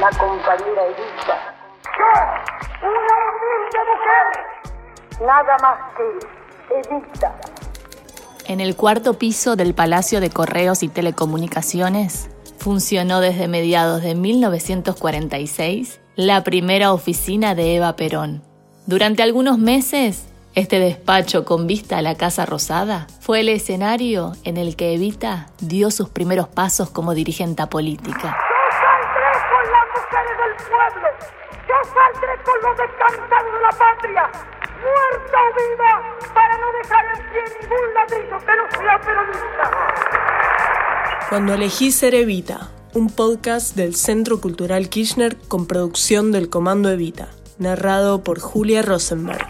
la compañera Evita. Yo, una humilde mujer, nada más que Evita. En el cuarto piso del Palacio de Correos y Telecomunicaciones funcionó desde mediados de 1946 la primera oficina de Eva Perón. Durante algunos meses, este despacho con vista a la Casa Rosada fue el escenario en el que Evita dio sus primeros pasos como dirigente política. Yo saldré con las mujeres del pueblo. Yo saldré con los descansados de la patria. Muerta o viva, para no dejar en pie ningún ladrillo que no sea peronista. Cuando elegí ser Evita, un podcast del Centro Cultural Kirchner con producción del Comando Evita, narrado por Julia Rosenberg.